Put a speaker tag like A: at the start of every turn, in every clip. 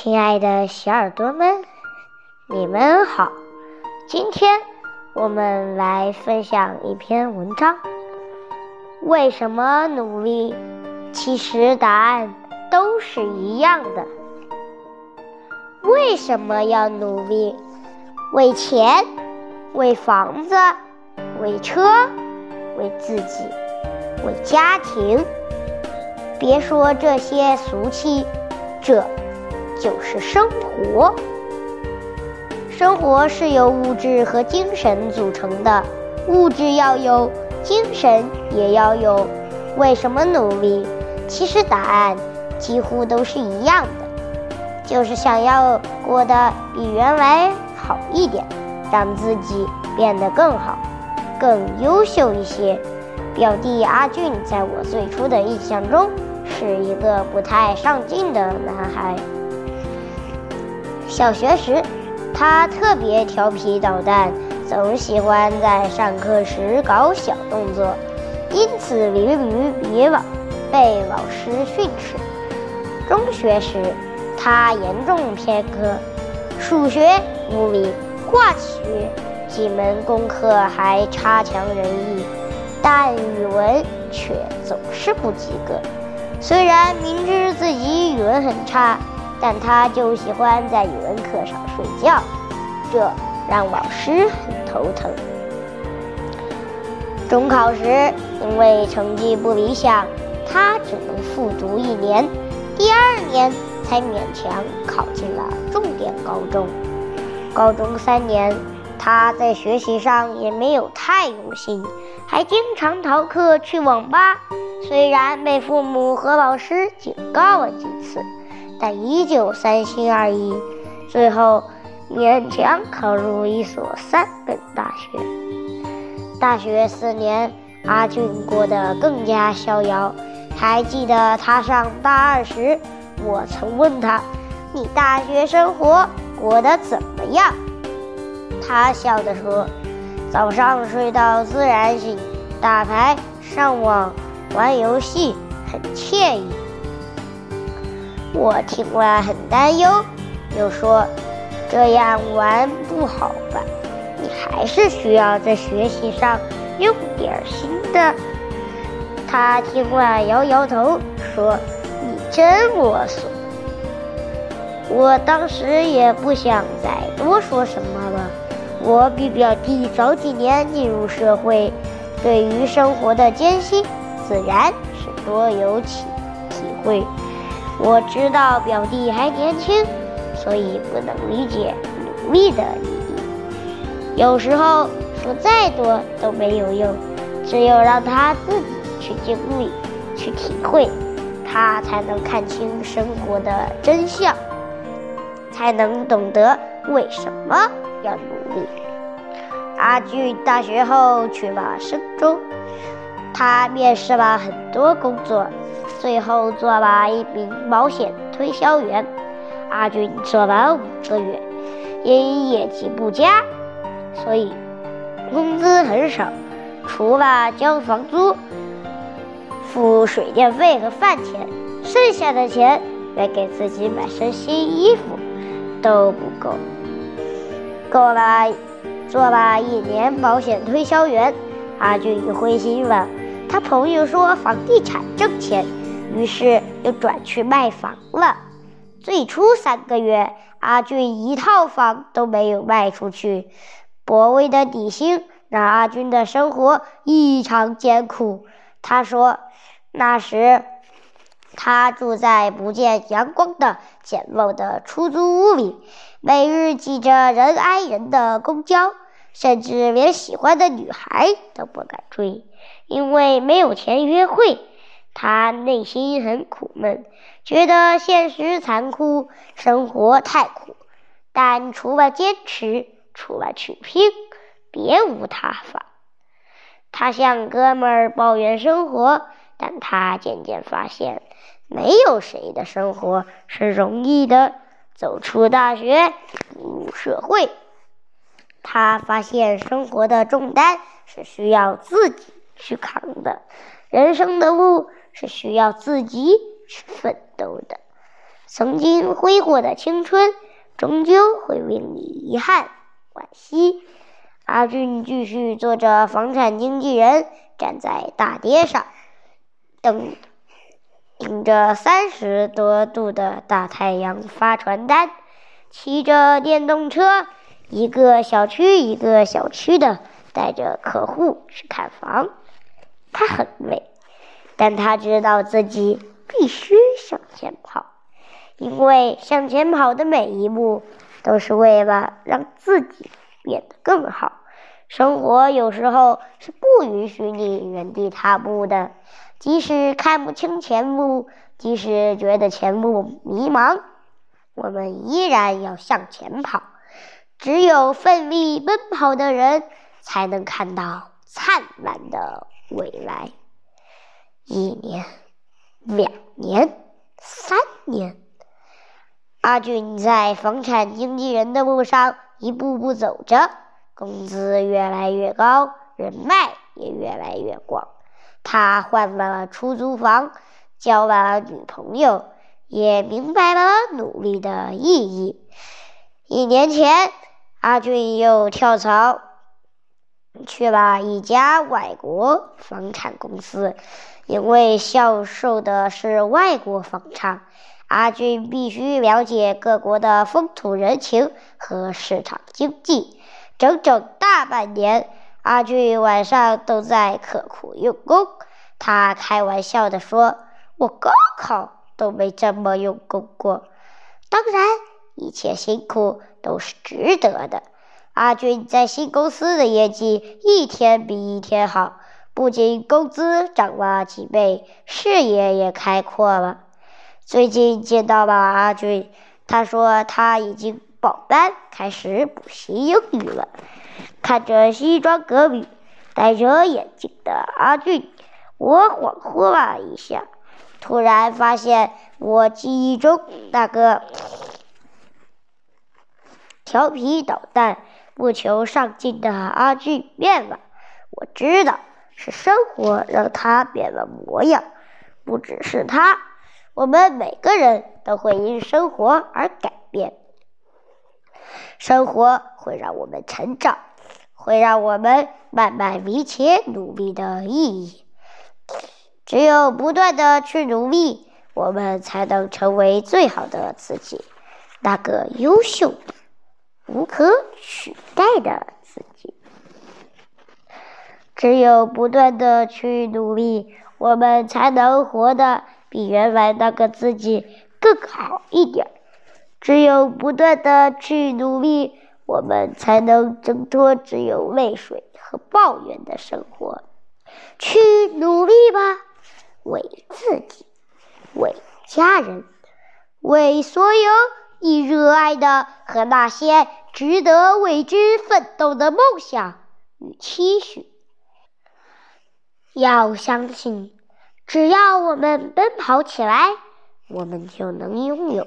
A: 亲爱的小耳朵们，你们好！今天我们来分享一篇文章。为什么努力？其实答案都是一样的。为什么要努力？为钱？为房子？为车？为自己？为家庭？别说这些俗气，这。就是生活，生活是由物质和精神组成的，物质要有，精神也要有。为什么努力？其实答案几乎都是一样的，就是想要过得比原来好一点，让自己变得更好、更优秀一些。表弟阿俊在我最初的印象中是一个不太上进的男孩。小学时，他特别调皮捣蛋，总喜欢在上课时搞小动作，因此屡屡别往被老师训斥。中学时，他严重偏科，数学、物理、化学几门功课还差强人意，但语文却总是不及格。虽然明知自己语文很差。但他就喜欢在语文课上睡觉，这让老师很头疼。中考时，因为成绩不理想，他只能复读一年，第二年才勉强考进了重点高中。高中三年，他在学习上也没有太用心，还经常逃课去网吧。虽然被父母和老师警告了几次。但依旧三心二意，最后勉强考入一所三本大学。大学四年，阿俊过得更加逍遥。还记得他上大二时，我曾问他：“你大学生活过得怎么样？”他笑着说：“早上睡到自然醒，打牌、上网、玩游戏，很惬意。”我听了很担忧，又说：“这样玩不好吧？你还是需要在学习上用点心的。”他听了摇摇头，说：“你真啰嗦。”我当时也不想再多说什么了。我比表弟早几年进入社会，对于生活的艰辛，自然是多有体体会。我知道表弟还年轻，所以不能理解努力的意义。有时候说再多都没有用，只有让他自己去经历、去体会，他才能看清生活的真相，才能懂得为什么要努力。阿俊大学后去了深州，他面试了很多工作。最后做了一名保险推销员，阿俊做了五个月，因业绩不佳，所以工资很少，除了交房租、付水电费和饭钱，剩下的钱连给自己买身新衣服都不够。够了，做了一年保险推销员，阿俊灰心了。他朋友说房地产挣钱。于是又转去卖房了。最初三个月，阿俊一套房都没有卖出去。薄微的底薪让阿俊的生活异常艰苦。他说，那时他住在不见阳光的简陋的出租屋里，每日挤着人挨人的公交，甚至连喜欢的女孩都不敢追，因为没有钱约会。他内心很苦闷，觉得现实残酷，生活太苦，但除了坚持，除了去拼，别无他法。他向哥们儿抱怨生活，但他渐渐发现，没有谁的生活是容易的。走出大学，步入社会，他发现生活的重担是需要自己去扛的，人生的路。是需要自己去奋斗的。曾经挥霍的青春，终究会令你遗憾惋惜。阿俊继续做着房产经纪人，站在大街上，等顶着三十多度的大太阳发传单，骑着电动车，一个小区一个小区的带着客户去看房。他很累，但他知道自己必须向前跑。因为向前跑的每一步，都是为了让自己变得更好。生活有时候是不允许你原地踏步的，即使看不清前路，即使觉得前路迷茫，我们依然要向前跑。只有奋力奔跑的人，才能看到灿烂的未来。一年，两年，三年。阿俊在房产经纪人的路上一步步走着，工资越来越高，人脉也越来越广。他换了出租房，交了女朋友，也明白了努力的意义。一年前，阿俊又跳槽去了一家外国房产公司，因为销售的是外国房产。阿俊必须了解各国的风土人情和市场经济。整整大半年，阿俊晚上都在刻苦用功。他开玩笑地说：“我高考都没这么用功过。”当然，一切辛苦都是值得的。阿俊在新公司的业绩一天比一天好，不仅工资涨了几倍，视野也开阔了。最近见到了阿俊，他说他已经报班开始补习英语了。看着西装革履、戴着眼镜的阿俊，我恍惚了一下，突然发现我记忆中那个调皮捣蛋、不求上进的阿俊变了。我知道是生活让他变了模样，不只是他。我们每个人都会因生活而改变，生活会让我们成长，会让我们慢慢理解努力的意义。只有不断的去努力，我们才能成为最好的自己，那个优秀、无可取代的自己。只有不断的去努力，我们才能活得。比原来那个自己更好一点。只有不断的去努力，我们才能挣脱只有泪水和抱怨的生活。去努力吧，为自己，为家人，为所有你热爱的和那些值得为之奋斗的梦想与期许。要相信。只要我们奔跑起来，我们就能拥有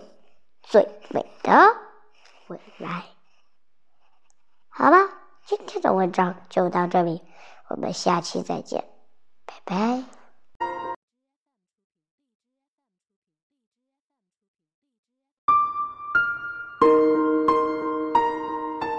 A: 最美的未来。好了，今天的文章就到这里，我们下期再见，拜拜。